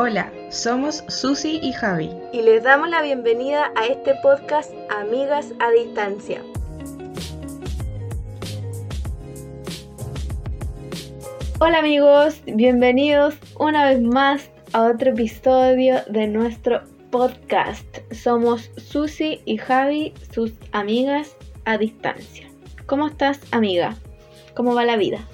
Hola, somos Susi y Javi. Y les damos la bienvenida a este podcast Amigas a Distancia. Hola amigos, bienvenidos una vez más a otro episodio de nuestro podcast. Somos Susi y Javi, sus amigas a distancia. ¿Cómo estás, amiga? ¿Cómo va la vida?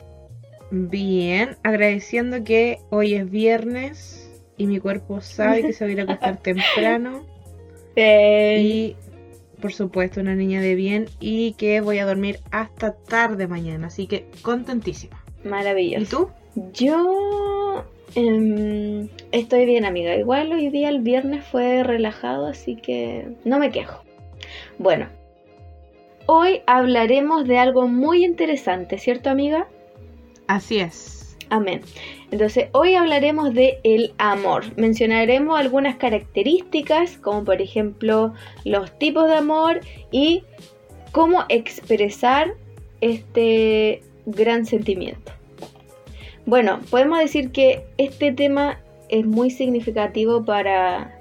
Bien, agradeciendo que hoy es viernes y mi cuerpo sabe que se va a ir a acostar temprano. Y por supuesto, una niña de bien y que voy a dormir hasta tarde mañana. Así que contentísima. Maravilloso. ¿Y tú? Yo em, estoy bien, amiga. Igual hoy día el viernes fue relajado, así que no me quejo. Bueno, hoy hablaremos de algo muy interesante, ¿cierto, amiga? Así es. Amén. Entonces, hoy hablaremos de el amor. Mencionaremos algunas características, como por ejemplo los tipos de amor y cómo expresar este gran sentimiento. Bueno, podemos decir que este tema es muy significativo para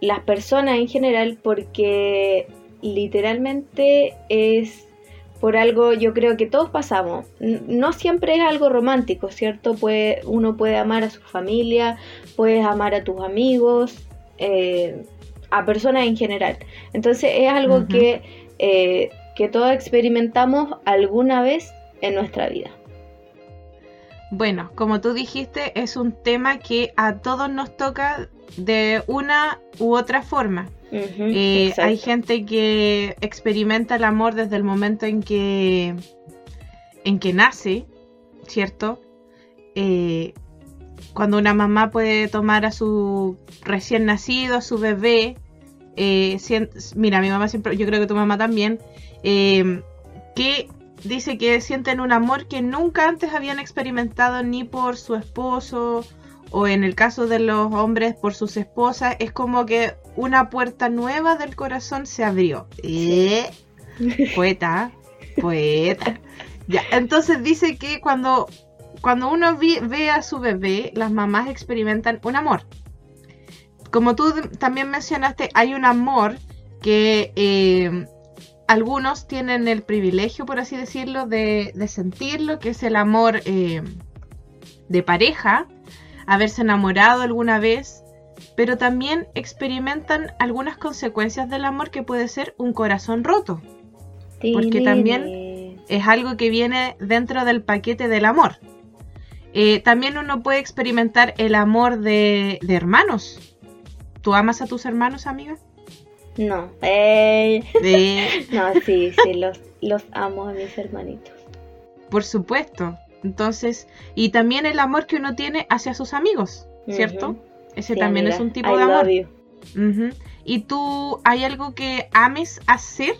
las personas en general porque literalmente es por algo yo creo que todos pasamos. No siempre es algo romántico, ¿cierto? Puede, uno puede amar a su familia, puedes amar a tus amigos, eh, a personas en general. Entonces es algo que, eh, que todos experimentamos alguna vez en nuestra vida. Bueno, como tú dijiste, es un tema que a todos nos toca de una u otra forma. Hay gente que experimenta el amor desde el momento en que, en que nace, ¿cierto? Eh, cuando una mamá puede tomar a su recién nacido, a su bebé, eh, mira, mi mamá siempre, yo creo que tu mamá también, que dice que sienten un amor que nunca antes habían experimentado ni por su esposo o en el caso de los hombres por sus esposas, es como que una puerta nueva del corazón se abrió. ¿Eh? Poeta, poeta. Ya, entonces dice que cuando, cuando uno ve a su bebé, las mamás experimentan un amor. Como tú también mencionaste, hay un amor que eh, algunos tienen el privilegio, por así decirlo, de, sentirlo, que es el amor eh, de pareja, haberse enamorado alguna vez, pero también experimentan algunas consecuencias del amor que puede ser un corazón roto. Porque también es algo que viene dentro del paquete del amor. Eh, también uno puede experimentar el amor de, hermanos. ¿Tú amas a tus hermanos, amiga? No. No, sí, sí, los, los amo a mis hermanitos. Por supuesto. Entonces, y también el amor que uno tiene hacia sus amigos, ¿cierto? Ese también es un tipo de amor. ¿Y tú hay algo que ames hacer?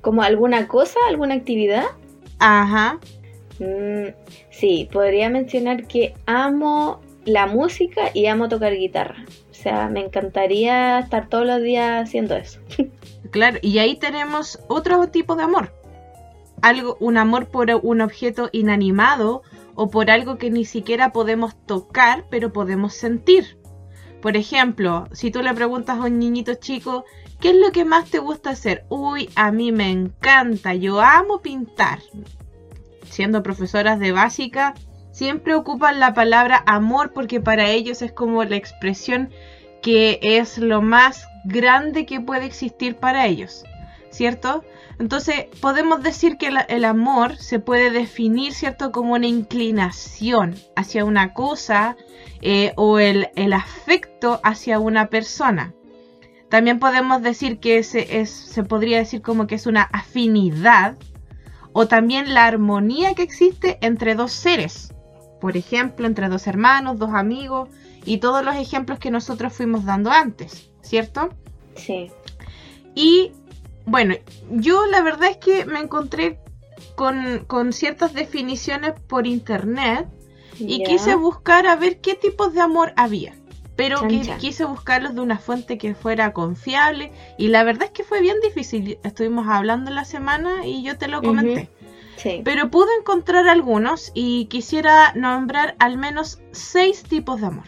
¿Como alguna cosa, alguna actividad? Ajá. Mm, sí, podría mencionar que amo la música y amo tocar guitarra. O sea, me encantaría estar todos los días haciendo eso. claro, y ahí tenemos otro tipo de amor algo, un amor por un objeto inanimado o por algo que ni siquiera podemos tocar, pero podemos sentir. Por ejemplo, si tú le preguntas a un niñito chico, ¿qué es lo que más te gusta hacer? Uy, a mí me encanta, yo amo pintar. Siendo profesoras de básica, siempre ocupan la palabra amor porque para ellos es como la expresión que es lo más grande que puede existir para ellos. ¿cierto? Entonces podemos decir que el, amor se puede definir, ¿cierto? Como una inclinación hacia una cosa eh, o el, afecto hacia una persona. También podemos decir que se, es, se podría decir como que es una afinidad o también la armonía que existe entre dos seres. Por ejemplo, entre dos hermanos, dos amigos y todos los ejemplos que nosotros fuimos dando antes, ¿cierto? Sí. Y bueno, yo la verdad es que me encontré con, ciertas definiciones por internet y quise buscar a ver qué tipos de amor había. Pero quise buscarlos de una fuente que fuera confiable y la verdad es que fue bien difícil. Estuvimos hablando la semana y yo te lo comenté. Pero pude encontrar algunos y quisiera nombrar al menos seis tipos de amor.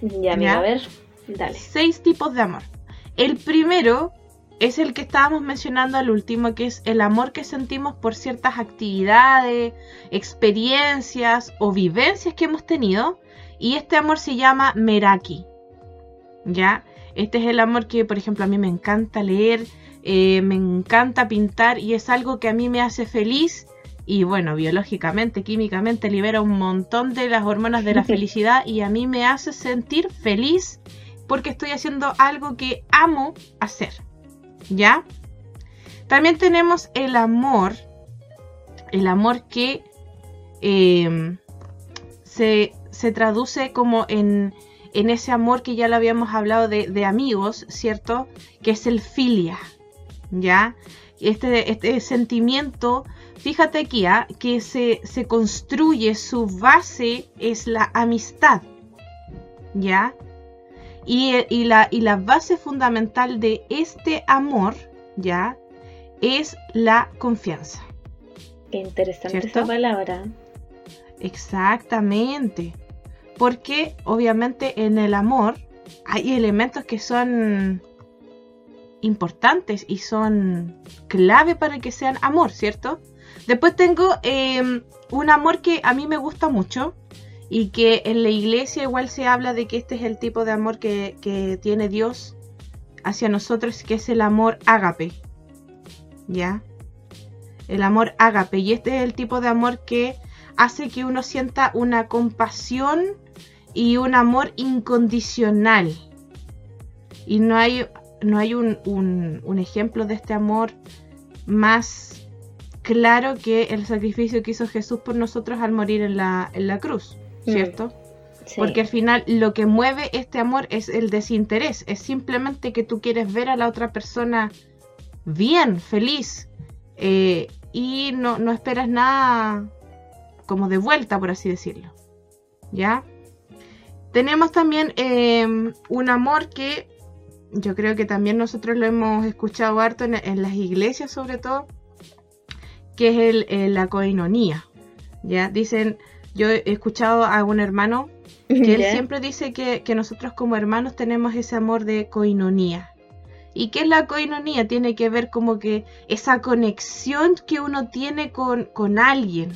Ya, mira, a ver, dale. Seis tipos de amor. El primero es el que estábamos mencionando al último, que es el amor que sentimos por ciertas actividades, experiencias o vivencias que hemos tenido. Y este amor se llama Meraki. ¿Ya? Este es el amor que, por ejemplo, a mí me encanta leer, eh, me encanta pintar y es algo que a mí me hace feliz. Y bueno, biológicamente, químicamente libera un montón de las hormonas de la felicidad y a mí me hace sentir feliz porque estoy haciendo algo que amo hacer. ¿Ya? También tenemos el amor, el amor que em, se, traduce como en, en, ese amor que ya lo habíamos hablado de, amigos, ¿cierto? Que es el filia, ¿ya? Este, este sentimiento, fíjate aquí, ¿ah? que se, se construye, su base es la amistad, ¿ya? Y, la, y la base fundamental de este amor, ¿ya? Es la confianza. Qué interesante esa palabra. Exactamente. Porque obviamente en el amor hay elementos que son importantes y son clave para que sean amor, ¿cierto? Después tengo em, un amor que a mí me gusta mucho, y que en la iglesia igual se habla de que este es el tipo de amor que, tiene Dios hacia nosotros, que es el amor ágape. ¿Ya? El amor ágape. Y este es el tipo de amor que hace que uno sienta una compasión y un amor incondicional. Y no hay, no hay un, un ejemplo de este amor más claro que el sacrificio que hizo Jesús por nosotros al morir en la, en la cruz. Mm. ¿cierto? Porque al final lo que mueve este amor es el desinterés, es simplemente que tú quieres ver a la otra persona bien, feliz, eh, y no, no, esperas nada como de vuelta, por así decirlo. ¿Ya? Tenemos también em, un amor que yo creo que también nosotros lo hemos escuchado harto en, las iglesias sobre todo, que es el, la coinonía. ¿Ya? Dicen yo he escuchado a un hermano que él siempre dice que, nosotros como hermanos tenemos ese amor de coinonía. ¿Y qué es la coinonía? Tiene que ver como que esa conexión que uno tiene con, con alguien.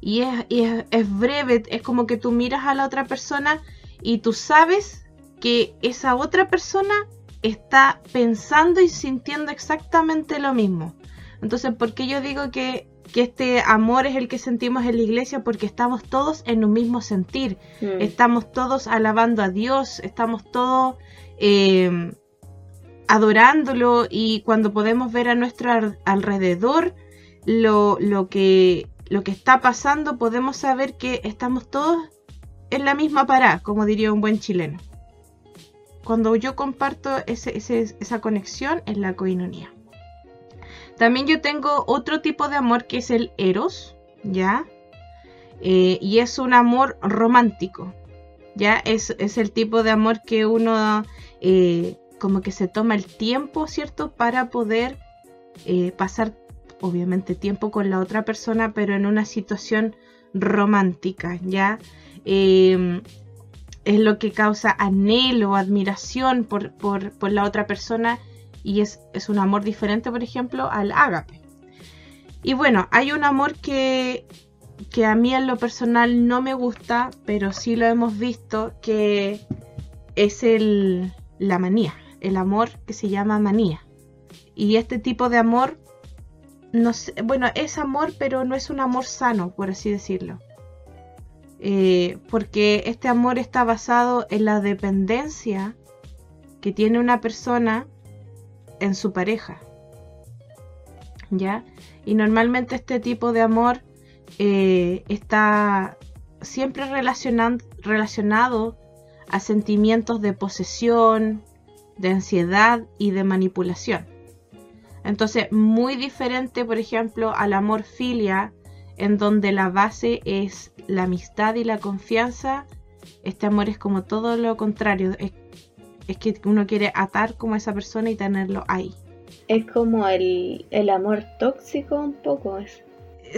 Y, es, es, es, breve, es como que tú miras a la otra persona y tú sabes que esa otra persona está pensando y sintiendo exactamente lo mismo. Entonces, ¿por qué yo digo que que este amor es el que sentimos en la iglesia porque estamos todos en un mismo sentir, mm. estamos todos alabando a Dios, estamos todos eh, adorándolo y cuando podemos ver a nuestro alrededor lo, lo, que, lo que está pasando, podemos saber que estamos todos en la misma parada, como diría un buen chileno. Cuando yo comparto ese, esa conexión en la coinonía. También yo tengo otro tipo de amor que es el eros, ¿ya? Eh, y es un amor romántico, ¿ya? Es, el tipo de amor que uno eh, como que se toma el tiempo, ¿cierto? Para poder eh, pasar, obviamente, tiempo con la otra persona, pero en una situación romántica, ¿ya? Em, es lo que causa anhelo, admiración por, por, por la otra persona y es, un amor diferente, por ejemplo, al ágape. Y bueno, hay un amor que, que a mí en lo personal no me gusta, pero sí lo hemos visto, que es el, la manía, el amor que se llama manía. Y este tipo de amor, no bueno, es amor, pero no es un amor sano, por así decirlo. Eh, porque este amor está basado en la dependencia que tiene una persona en su pareja. ¿Ya? Y normalmente este tipo de amor eh, está siempre relacionado a sentimientos de posesión, de ansiedad y de manipulación. Entonces, muy diferente, por ejemplo, al amor filia, en donde la base es la amistad y la confianza, este amor es como todo lo contrario, es es que uno quiere atar como a esa persona y tenerlo ahí. Es como el, amor tóxico un poco. Es.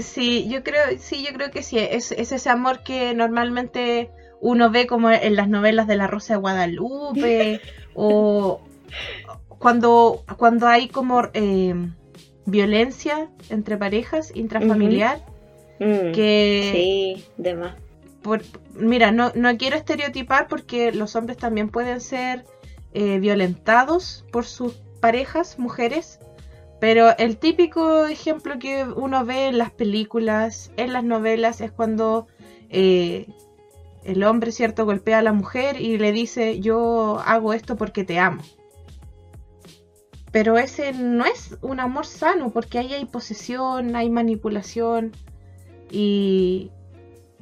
Sí, yo creo, sí, yo creo que sí. Es, ese amor que normalmente uno ve como en las novelas de la Rosa de Guadalupe o cuando, cuando hay como eh, violencia entre parejas intrafamiliar. Mm, que sí, demás. Por, mira, no, no quiero estereotipar porque los hombres también pueden ser eh, violentados por sus parejas, mujeres, pero el típico ejemplo que uno ve en las películas, en las novelas, es cuando eh, el hombre, ¿cierto?, golpea a la mujer y le dice, yo hago esto porque te amo. Pero ese no es un amor sano, porque ahí hay posesión, hay manipulación y,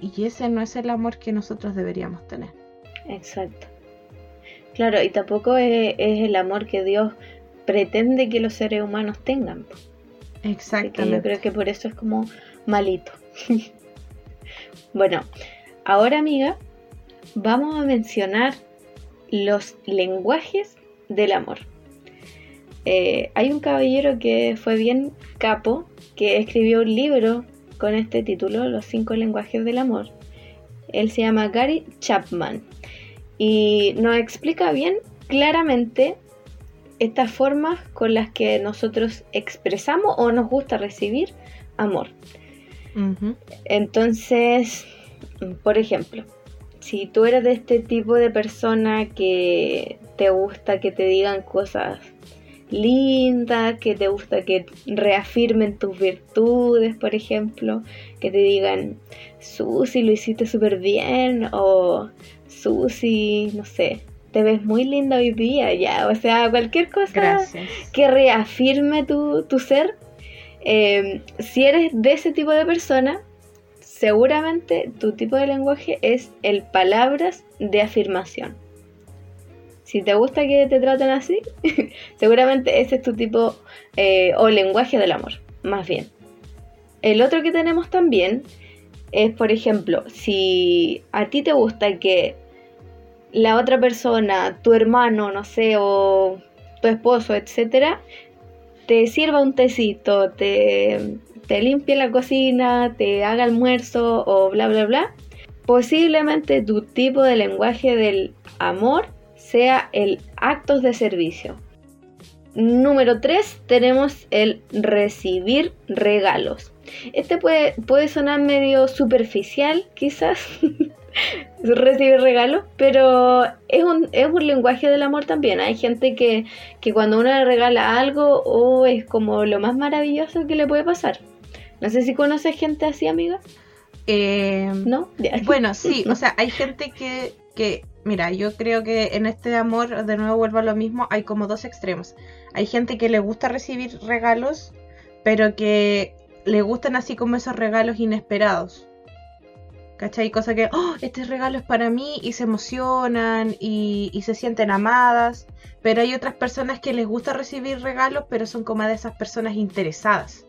y ese no es el amor que nosotros deberíamos tener. Exacto. Claro, y tampoco es, el amor que Dios pretende que los seres humanos tengan. Exacto. Yo creo que por eso es como malito. bueno, ahora amiga, vamos a mencionar los lenguajes del amor. Eh, hay un caballero que fue bien capo, que escribió un libro con este título, Los cinco lenguajes del amor. Él se llama Gary Chapman y nos explica bien claramente estas formas con las que nosotros expresamos o nos gusta recibir amor. Entonces, por ejemplo, si tú eres de este tipo de persona que te gusta que te digan cosas lindas, que te gusta que reafirmen tus virtudes, por ejemplo, que te digan, Susi, lo hiciste súper bien, o Susi, no sé, te ves muy linda hoy día, ya, o sea, cualquier cosa que reafirme tu, ser. Em, si eres de ese tipo de persona, seguramente tu tipo de lenguaje es el palabras de afirmación. Si te gusta que te traten así, seguramente ese es tu tipo eh, o lenguaje del amor, más bien. El otro que tenemos también es, por ejemplo, si a ti te gusta que la otra persona, tu hermano, no sé, o tu esposo, etcétera, te sirva un tecito, te, te limpie la cocina, te haga almuerzo o bla, bla, bla, posiblemente tu tipo de lenguaje del amor sea el actos de servicio. Número 3 tenemos el recibir regalos. Este puede, puede sonar medio superficial quizás, recibir regalos, pero es un, es un lenguaje del amor también. Hay gente que, cuando uno le regala algo, oh, es como lo más maravilloso que le puede pasar. No sé si conoces gente así, amiga. Eh, ¿No? Bueno, sí, o sea, hay gente que, que, mira, yo creo que en este amor, de nuevo vuelvo a lo mismo, hay como dos extremos. Hay gente que le gusta recibir regalos, pero que le gustan así como esos regalos inesperados. ¿Cachai? Cosa que, oh, este regalo es para mí y se emocionan y, se sienten amadas. Pero hay otras personas que les gusta recibir regalos, pero son como de esas personas interesadas.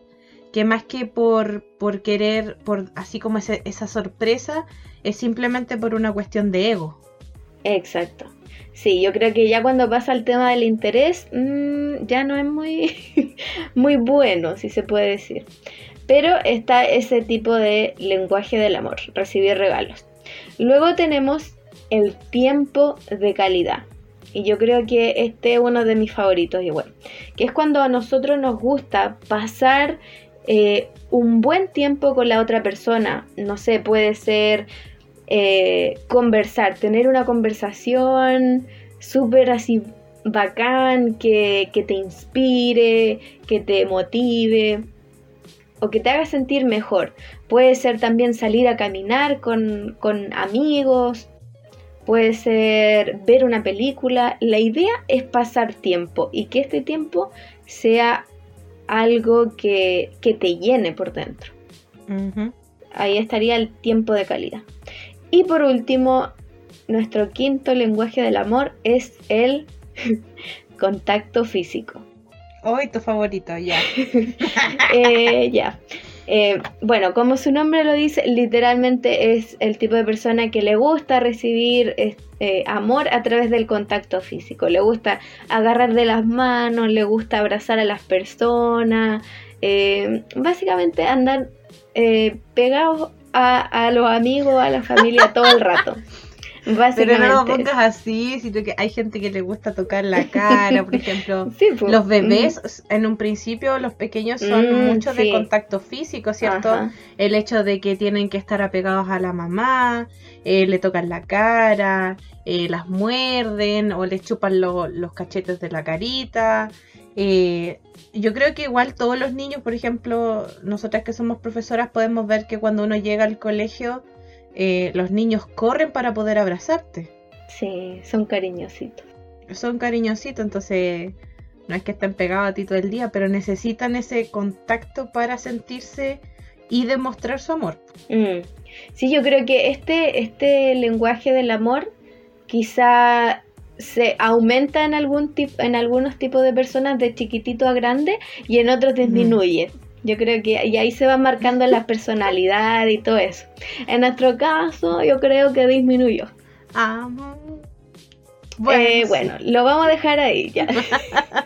Que más que por, por querer, por así como esa sorpresa, es simplemente por una cuestión de ego. Exacto. Sí, yo creo que ya cuando pasa el tema del interés, mm, ya no es muy, muy bueno, si se puede decir. Pero está ese tipo de lenguaje del amor, recibir regalos. Luego tenemos el tiempo de calidad. Y yo creo que este es uno de mis favoritos igual. Que es cuando a nosotros nos gusta pasar eh, un buen tiempo con la otra persona. No sé, puede ser eh, conversar, tener una conversación súper así bacán, que, que te inspire, que te motive o que te haga sentir mejor. Puede ser también salir a caminar con, amigos, puede ser ver una película. La idea es pasar tiempo y que este tiempo sea algo que, te llene por dentro. Ahí estaría el tiempo de calidad. Y por último, nuestro quinto lenguaje del amor es el contacto físico. Hoy tu favorito, ya. Eh, ya. Eh, bueno, como su nombre lo dice, literalmente es el tipo de persona que le gusta recibir eh, amor a través del contacto físico. Le gusta agarrar de las manos, le gusta abrazar a las personas. básicamente andar pegados a, a, los amigos, a la familia todo el rato. Pero no lo pongas así, sino que hay gente que le gusta tocar la cara, por ejemplo. Pues, los bebés, en un principio, los pequeños son mm, mucho de contacto físico, ¿cierto? El hecho de que tienen que estar apegados a la mamá, eh, le tocan la cara, eh, las muerden o le chupan los cachetes de la carita. Eh, yo creo que igual todos los niños, por ejemplo, nosotras que somos profesoras, podemos ver que cuando uno llega al colegio, eh, los niños corren para poder abrazarte. Sí, son cariñositos. Son cariñositos, entonces no es que estén pegados a ti todo el día, pero necesitan ese contacto para sentirse y demostrar su amor. Mm. Sí, yo creo que este, este lenguaje del amor quizá se aumenta en algún tipo en algunos tipos de personas de chiquitito a grande y en otros disminuye. Yo creo que y ahí se va marcando la personalidad y todo eso. En nuestro caso, yo creo que disminuyó. Eh, bueno, lo vamos a dejar ahí ya.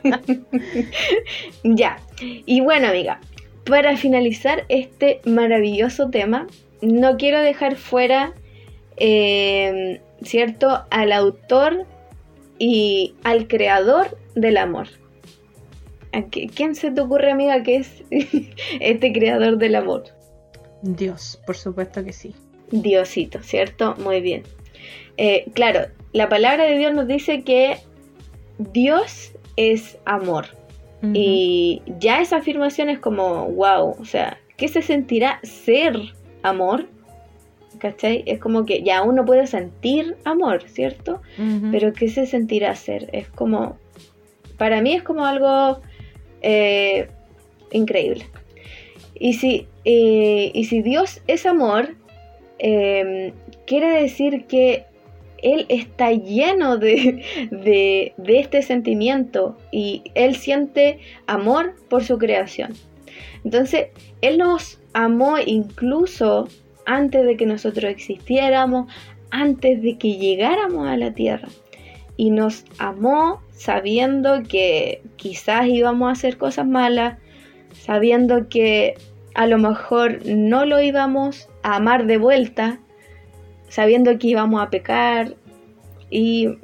ya. Y bueno, amiga, para finalizar este maravilloso tema, no quiero dejar fuera, eh, ¿cierto?, al autor y al creador del amor. ¿Quién se te ocurre, amiga, que es este creador del amor? Dios, por supuesto que sí. Diosito, ¿cierto? Muy bien. Eh, claro, la palabra de Dios nos dice que Dios es amor. Y ya esa afirmación es como, wow, o sea, ¿qué se sentirá ser amor? ¿Cachai? Es como que ya uno puede sentir amor, ¿cierto? Pero ¿qué se sentirá ser? Es como, para mí es como algo eh, increíble. Y si, eh, y si Dios es amor, em, quiere decir que Él está lleno de, de, de este sentimiento y Él siente amor por su creación. Entonces, Él nos amó incluso antes de que nosotros existiéramos, antes de que llegáramos a la tierra. Y nos amó sabiendo que quizás íbamos a hacer cosas malas, sabiendo que a lo mejor no lo íbamos a amar de vuelta, sabiendo que íbamos a pecar y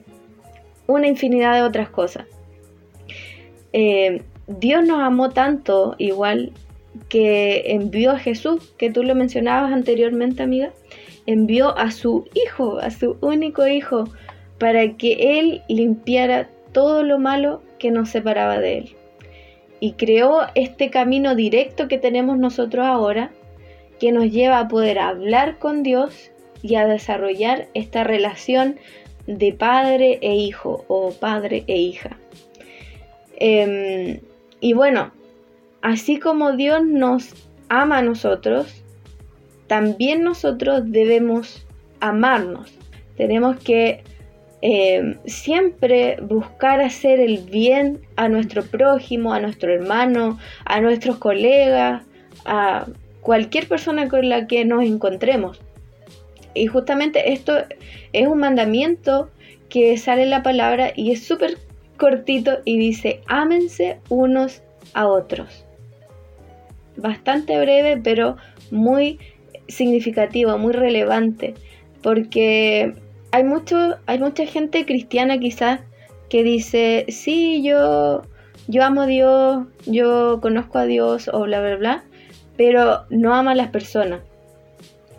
una infinidad de otras cosas. Eh, Dios nos amó tanto igual que envió a Jesús, que tú lo mencionabas anteriormente, amiga, envió a su hijo, a su único hijo, para que él limpiara todo lo malo que nos separaba de él. Y creó este camino directo que tenemos nosotros ahora, que nos lleva a poder hablar con Dios y a desarrollar esta relación de padre e hijo o padre e hija. Em, y bueno, así como Dios nos ama a nosotros, también nosotros debemos amarnos. Tenemos que eh, siempre buscar hacer el bien a nuestro prójimo, a nuestro hermano, a nuestros colegas, a cualquier persona con la que nos encontremos. Y justamente esto es un mandamiento que sale en la palabra y es súper cortito y dice, ámense unos a otros bastante breve, pero muy significativo, muy relevante, porque hay mucho, hay mucha gente cristiana quizás que dice, sí, yo, yo amo a Dios, yo conozco a Dios o bla, bla, bla, pero no ama a las personas.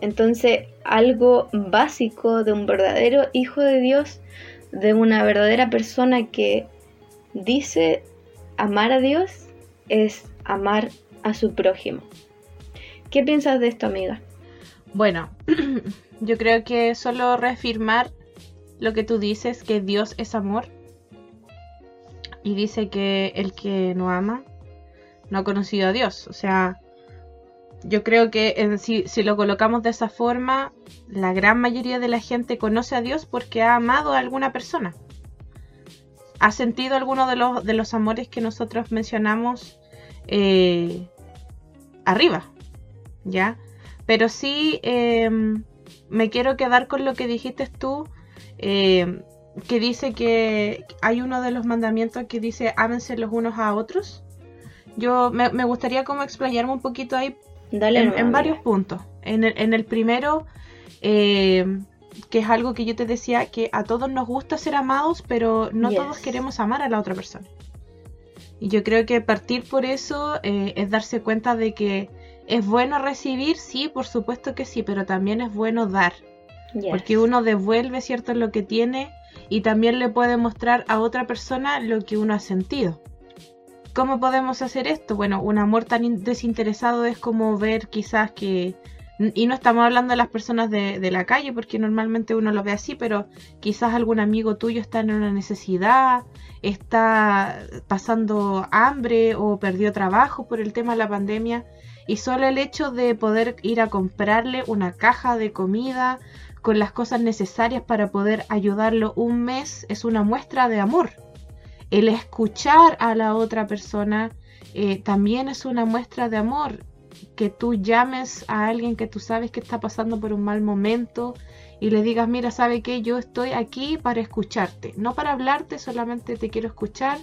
Entonces, algo básico de un verdadero hijo de Dios, de una verdadera persona que dice amar a Dios, es amar a su prójimo. ¿Qué piensas de esto, amiga? Bueno, yo creo que solo reafirmar lo que tú dices, que Dios es amor. Y dice que el que no ama no ha conocido a Dios. O sea, yo creo que en, si, si, lo colocamos de esa forma, la gran mayoría de la gente conoce a Dios porque ha amado a alguna persona. ¿Ha sentido alguno de los, de los amores que nosotros mencionamos eh, arriba, ¿ya? Pero sí em, me quiero quedar con lo que dijiste tú, em, que dice que hay uno de los mandamientos que dice ámense los unos a otros. Yo me, gustaría como explayarme un poquito ahí en, varios puntos. En el, en el primero, em, que es algo que yo te decía, que a todos nos gusta ser amados, pero no todos queremos amar a la otra persona. Y yo creo que partir por eso eh, es darse cuenta de que es bueno recibir, sí, por supuesto que sí, pero también es bueno dar. Porque uno devuelve, ¿cierto?, lo que tiene y también le puede mostrar a otra persona lo que uno ha sentido. ¿Cómo podemos hacer esto? Bueno, un amor tan desinteresado es como ver quizás que y no estamos hablando de las personas de, la calle, porque normalmente uno lo ve así, pero quizás algún amigo tuyo está en una necesidad, está pasando hambre o perdió trabajo por el tema de la pandemia. Y solo el hecho de poder ir a comprarle una caja de comida con las cosas necesarias para poder ayudarlo un mes es una muestra de amor. El escuchar a la otra persona eh, también es una muestra de amor que tú llames a alguien que tú sabes que está pasando por un mal momento y le digas, mira, ¿sabe qué? Yo estoy aquí para escucharte, no para hablarte, solamente te quiero escuchar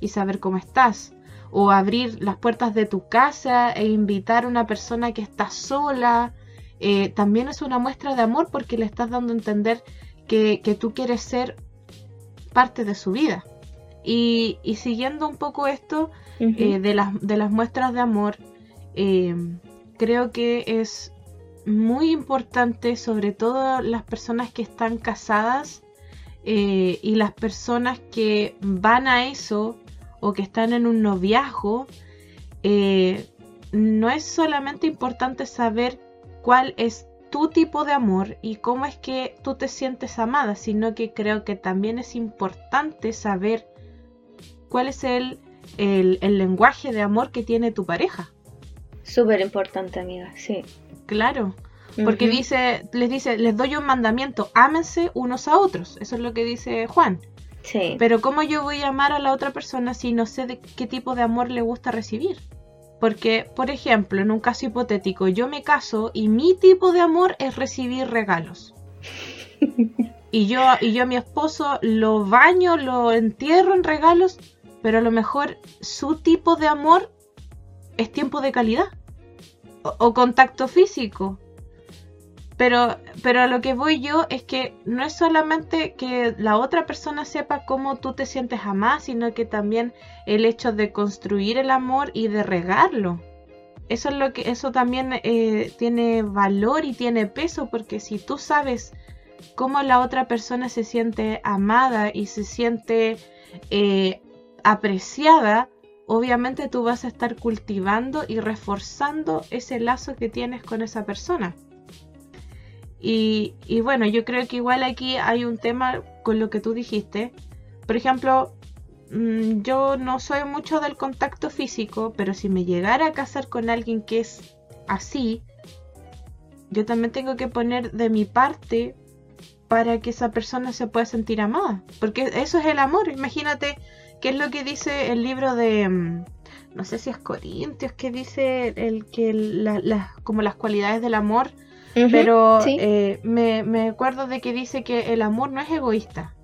y saber cómo estás. O abrir las puertas de tu casa e invitar a una persona que está sola. Eh, también es una muestra de amor porque le estás dando a entender que, tú quieres ser parte de su vida. Y, siguiendo un poco esto eh, de, las, de las muestras de amor, eh, creo que es muy importante, sobre todo las personas que están casadas eh, y las personas que van a eso o que están en un noviazgo, eh, no es solamente importante saber cuál es tu tipo de amor y cómo es que tú te sientes amada, sino que creo que también es importante saber cuál es el, el lenguaje de amor que tiene tu pareja. Súper importante, amiga, sí. Claro, porque dice, les dice, les doy un mandamiento, ámense unos a otros. Eso es lo que dice Juan. Sí. Pero ¿cómo yo voy a amar a la otra persona si no sé de qué tipo de amor le gusta recibir? Porque, por ejemplo, en un caso hipotético, yo me caso y mi tipo de amor es recibir regalos. y yo y yo a mi esposo lo baño, lo entierro en regalos, pero a lo mejor su tipo de amor es tiempo de calidad o, contacto físico. Pero, pero a lo que voy yo es que no es solamente que la otra persona sepa cómo tú te sientes amada, sino que también el hecho de construir el amor y de regarlo. Eso es lo que, eso también eh, tiene valor y tiene peso, porque si tú sabes cómo la otra persona se siente amada y se siente eh, apreciada, obviamente tú vas a estar cultivando y reforzando ese lazo que tienes con esa persona. Y, bueno, yo creo que igual aquí hay un tema con lo que tú dijiste. Por ejemplo, mm, yo no soy mucho del contacto físico, pero si me llegara a casar con alguien que es así, yo también tengo que poner de mi parte para que esa persona se pueda sentir amada. Porque eso es el amor. Imagínate ¿Qué es lo que dice el libro de, mm, no sé si es Corintios, que dice el que la, como las cualidades del amor, pero eh, me, acuerdo de que dice que el amor no es egoísta.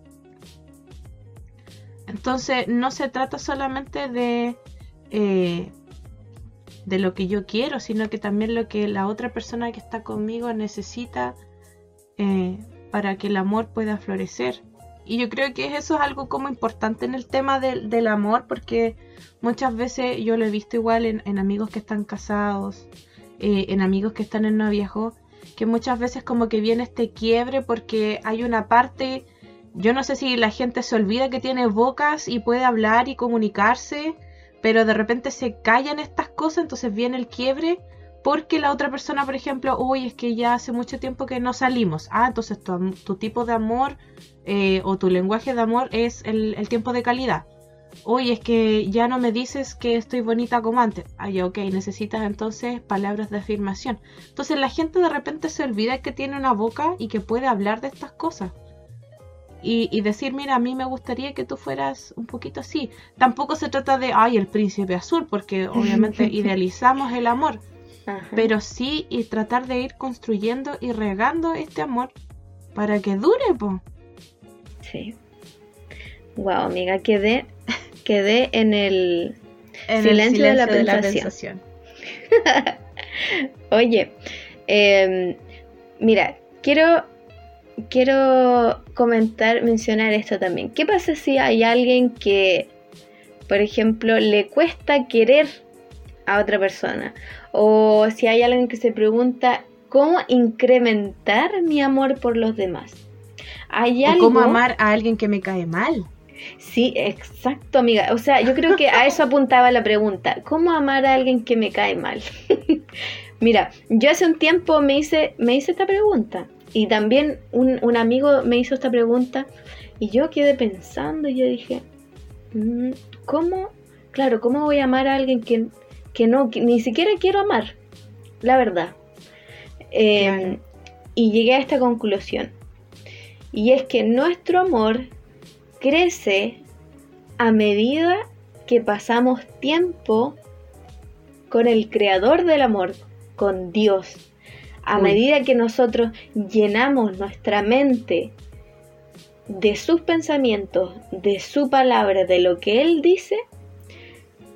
Entonces no se trata solamente de, eh, de lo que yo quiero, sino que también lo que la otra persona que está conmigo necesita eh, para que el amor pueda florecer. Y yo creo que eso es algo como importante en el tema del amor, porque muchas veces yo lo he visto igual en, amigos que están casados, eh, en amigos que están en noviazgo, que muchas veces como que viene este quiebre porque hay una parte, yo no sé si la gente se olvida que tiene bocas y puede hablar y comunicarse, pero de repente se callan estas cosas, entonces viene el quiebre porque la otra persona, por ejemplo, uy, es que ya hace mucho tiempo que no salimos. Ah, entonces tu, tipo de amor eh, o tu lenguaje de amor es el, tiempo de calidad. Uy, es que ya no me dices que estoy bonita como antes. Ah, ya, ok, necesitas entonces palabras de afirmación. Entonces la gente de repente se olvida que tiene una boca y que puede hablar de estas cosas. Y, y, decir, mira, a mí me gustaría que tú fueras un poquito así. Tampoco se trata de, ay, el príncipe azul, porque obviamente idealizamos el amor pero sí y tratar de ir construyendo y regando este amor para que dure, po. Sí. Wow, amiga, quedé, quedé en el, silencio, de la pensación. Oye, em, mira, quiero quiero comentar, mencionar esto también. ¿Qué pasa si hay alguien que, por ejemplo, le cuesta querer a otra persona? O si hay alguien que se pregunta cómo incrementar mi amor por los demás. ¿Hay o cómo amar a alguien que me cae mal. Sí, exacto, amiga. O sea, yo creo que a eso apuntaba la pregunta. ¿Cómo amar a alguien que me cae mal? Mira, yo hace un tiempo me hice, me hice esta pregunta. Y también un, amigo me hizo esta pregunta. Y yo quedé pensando y yo dije, mm, ¿cómo? Claro, ¿cómo voy a amar a alguien que, que no, ni siquiera quiero amar? La verdad. Em, y llegué a esta conclusión. Y es que nuestro amor crece a medida que pasamos tiempo con el creador del amor, con Dios. A medida que nosotros llenamos nuestra mente de sus pensamientos, de su palabra, de lo que Él dice,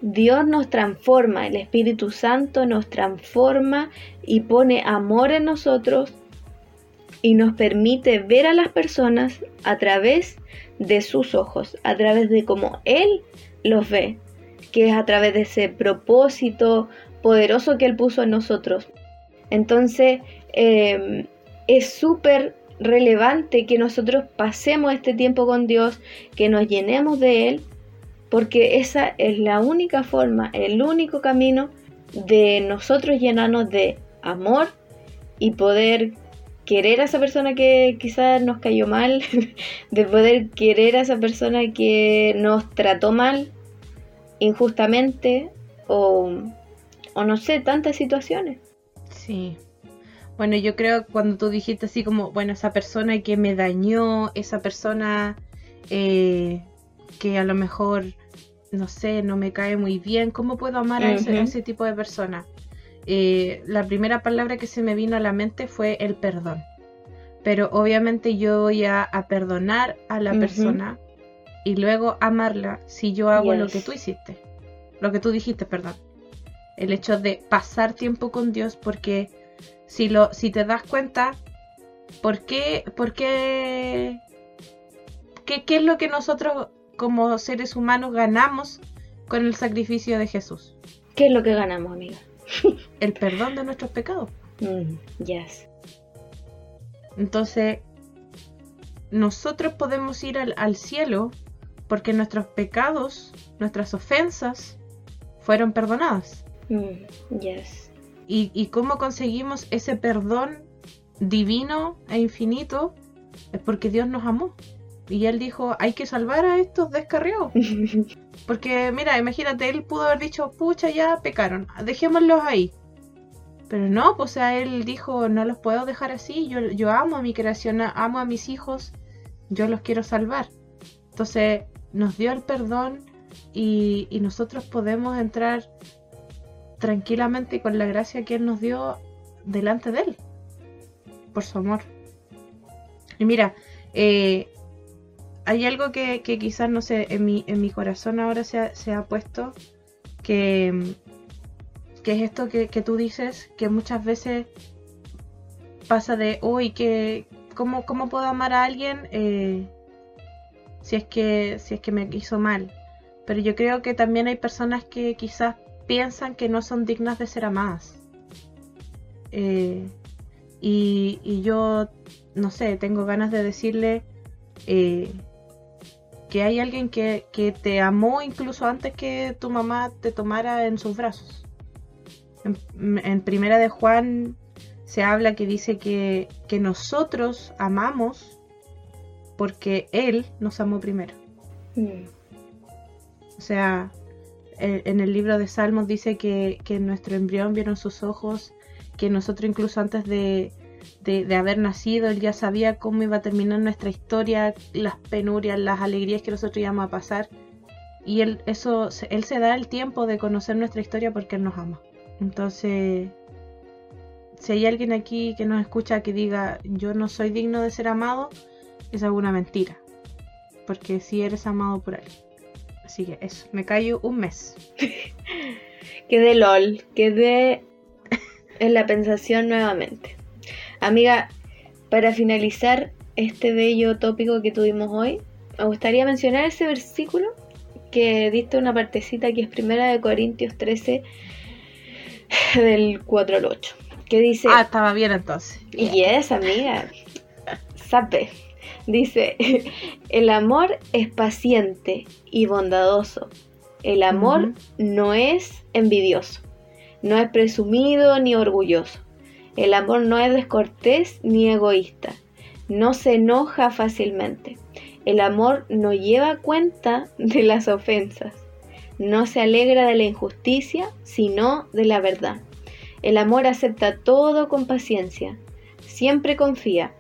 Dios nos transforma, el Espíritu Santo nos transforma y pone amor en nosotros y nos permite ver a las personas a través de sus ojos, a través de cómo Él los ve, que es a través de ese propósito poderoso que Él puso en nosotros. Entonces, em, es súper relevante que nosotros pasemos este tiempo con Dios, que nos llenemos de Él, porque esa es la única forma, el único camino de nosotros llenarnos de amor y poder querer a esa persona que quizás nos cayó mal, de poder querer a esa persona que nos trató mal injustamente o, o no sé, tantas situaciones. Sí. Bueno, yo creo cuando tú dijiste así como, bueno, esa persona que me dañó, esa persona eh, que a lo mejor, no sé, no me cae muy bien, ¿cómo puedo amar a, ese, a ese tipo de persona? Eh, la primera palabra que se me vino a la mente fue el perdón. Pero obviamente yo voy a, perdonar a la persona y luego amarla si yo hago lo que tú hiciste. Lo que tú dijiste, perdón. El hecho de pasar tiempo con Dios porque si, lo, si te das cuenta, ¿por qué, por qué, qué, qué es lo que nosotros como seres humanos ganamos con el sacrificio de Jesús? ¿Qué es lo que ganamos, amiga? el perdón de nuestros pecados. Mm, yes. Entonces, nosotros podemos ir al, cielo porque nuestros pecados, nuestras ofensas, fueron perdonadas. Mm, yes. ¿Y, ¿Y cómo conseguimos ese perdón divino e infinito? Es porque Dios nos amó. Y él dijo, hay que salvar a estos descarriados. Porque, mira, imagínate, él pudo haber dicho, pucha, ya pecaron, dejémoslos ahí. Pero no, pues a él dijo, no los puedo dejar así, yo, yo amo a mi creación, amo a mis hijos, yo los quiero salvar. Entonces nos dio el perdón y, y nosotros podemos entrar tranquilamente con la gracia que Él nos dio delante de Él, por su amor. Y mira, eh, hay algo que, quizás, no sé, en mi, en mi corazón ahora se ha, puesto, que, que es esto que, tú dices, que muchas veces pasa de, uy, que, ¿cómo, ¿cómo puedo amar a alguien eh, si, es que, si es que me hizo mal? Pero yo creo que también hay personas que quizás piensan que no son dignas de ser amadas. Eh, y, y, yo, no sé, tengo ganas de decirle eh, que hay alguien que, te amó incluso antes que tu mamá te tomara en sus brazos. En, Primera de Juan se habla que dice que, nosotros amamos porque Él nos amó primero. O sea, en el libro de Salmos dice que, que nuestro embrión vieron sus ojos, que nosotros incluso antes de, de, haber nacido, él ya sabía cómo iba a terminar nuestra historia, las penurias, las alegrías que nosotros íbamos a pasar. Y él, eso, él se da el tiempo de conocer nuestra historia porque él nos ama. Entonces, si hay alguien aquí que nos escucha que diga yo no soy digno de ser amado, es alguna mentira. Porque si eres amado por él. Así que eso, me callo un mes. quedé LOL, quedé en la pensación nuevamente. Amiga, para finalizar este bello tópico que tuvimos hoy, me gustaría mencionar ese versículo que diste una partecita que es primera de Corintios 13 del 4 al 8. Que dice... Ah, estaba bien entonces. Y es, amiga. Sape. Dice, el amor es paciente y bondadoso. El amor no es envidioso, no es presumido ni orgulloso. El amor no es descortés ni egoísta, no se enoja fácilmente. El amor no lleva cuenta de las ofensas, no se alegra de la injusticia, sino de la verdad. El amor acepta todo con paciencia, siempre confía,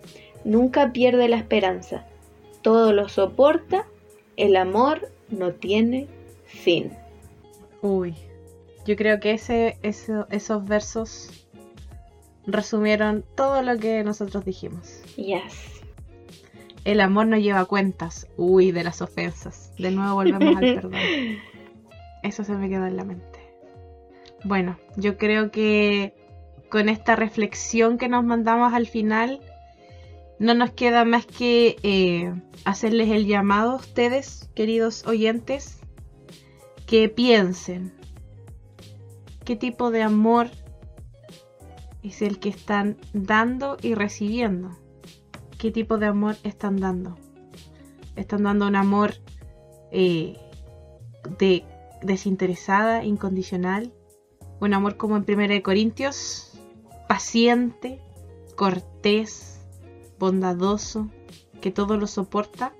nunca pierde la esperanza, todo lo soporta, el amor no tiene fin. Uy, yo creo que ese, esos versos resumieron todo lo que nosotros dijimos. Yes. El amor no lleva cuentas. Uy, de las ofensas. De nuevo volvemos al perdón. Eso se me quedó en la mente. Bueno, yo creo que con esta reflexión que nos mandamos al final, no nos queda más que eh, hacerles el llamado a ustedes, queridos oyentes, que piensen qué tipo de amor es el que están dando y recibiendo. ¿Qué tipo de amor están dando? ¿Están dando un amor eh, de, desinteresada, incondicional? Un amor como en 1 Corintios, paciente, cortés, bondadoso, que todo lo soporta?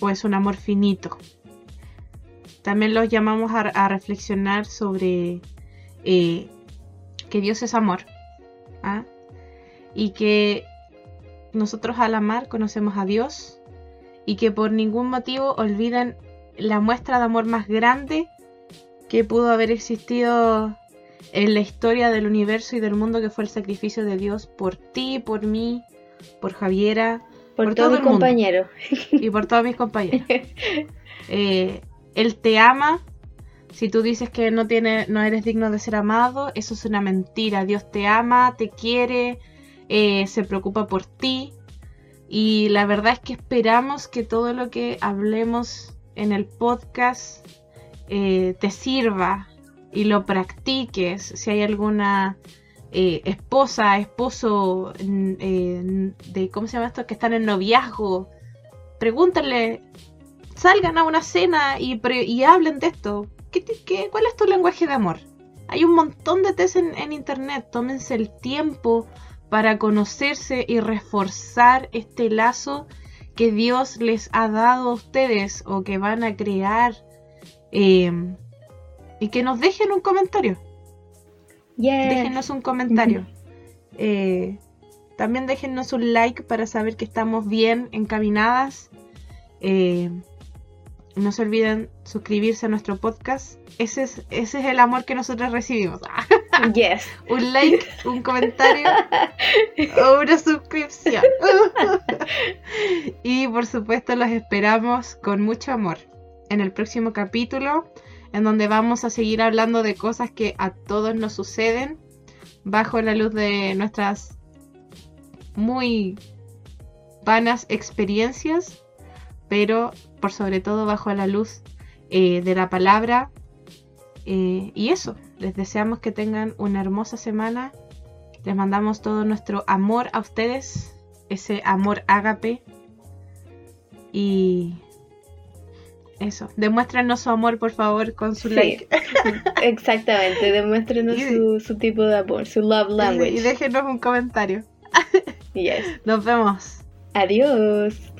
¿O es un amor finito, también los llamamos a, reflexionar sobre eh, que Dios es amor. ¿ah? Y que nosotros al amar conocemos a Dios y que por ningún motivo olviden la muestra de amor más grande que pudo haber existido en la historia del universo y del mundo que fue el sacrificio de Dios por ti, por mí, por Javiera, por, todos mis compañeros y por todos mis compañeros. Eh, él te ama. Si tú dices que no, tiene, no eres digno de ser amado, eso es una mentira. Dios te ama, te quiere, eh, se preocupa por ti. Y la verdad es que esperamos que todo lo que hablemos en el podcast eh, te sirva y lo practiques. Si hay alguna eh, esposa, esposo de, ¿cómo se llama esto? Que están en noviazgo, pregúntale salgan a una cena y, hablen de esto. ¿Qué, cuál es tu lenguaje de amor? Hay un montón de test en, internet. Tómense el tiempo para conocerse y reforzar este lazo que Dios les ha dado a ustedes o que van a crear. Em, y que nos dejen un comentario. Déjenos un comentario. Eh, también déjenos un like para saber que estamos bien encaminadas. Eh, no se olviden suscribirse a nuestro podcast. Ese es, ese es el amor que nosotros recibimos. Yes. un like, un comentario o una suscripción. y por supuesto los esperamos con mucho amor en el próximo capítulo en donde vamos a seguir hablando de cosas que a todos nos suceden bajo la luz de nuestras muy vanas experiencias, pero por sobre todo bajo la luz eh, de la palabra. Eh, y eso, les deseamos que tengan una hermosa semana. Les mandamos todo nuestro amor a ustedes, ese amor ágape. Y eso, demuéstranos su amor por favor con su like. Exactamente, demuéstrenos su, tipo de amor, su love language. Y déjenos un comentario. Yes. Nos vemos. Adiós.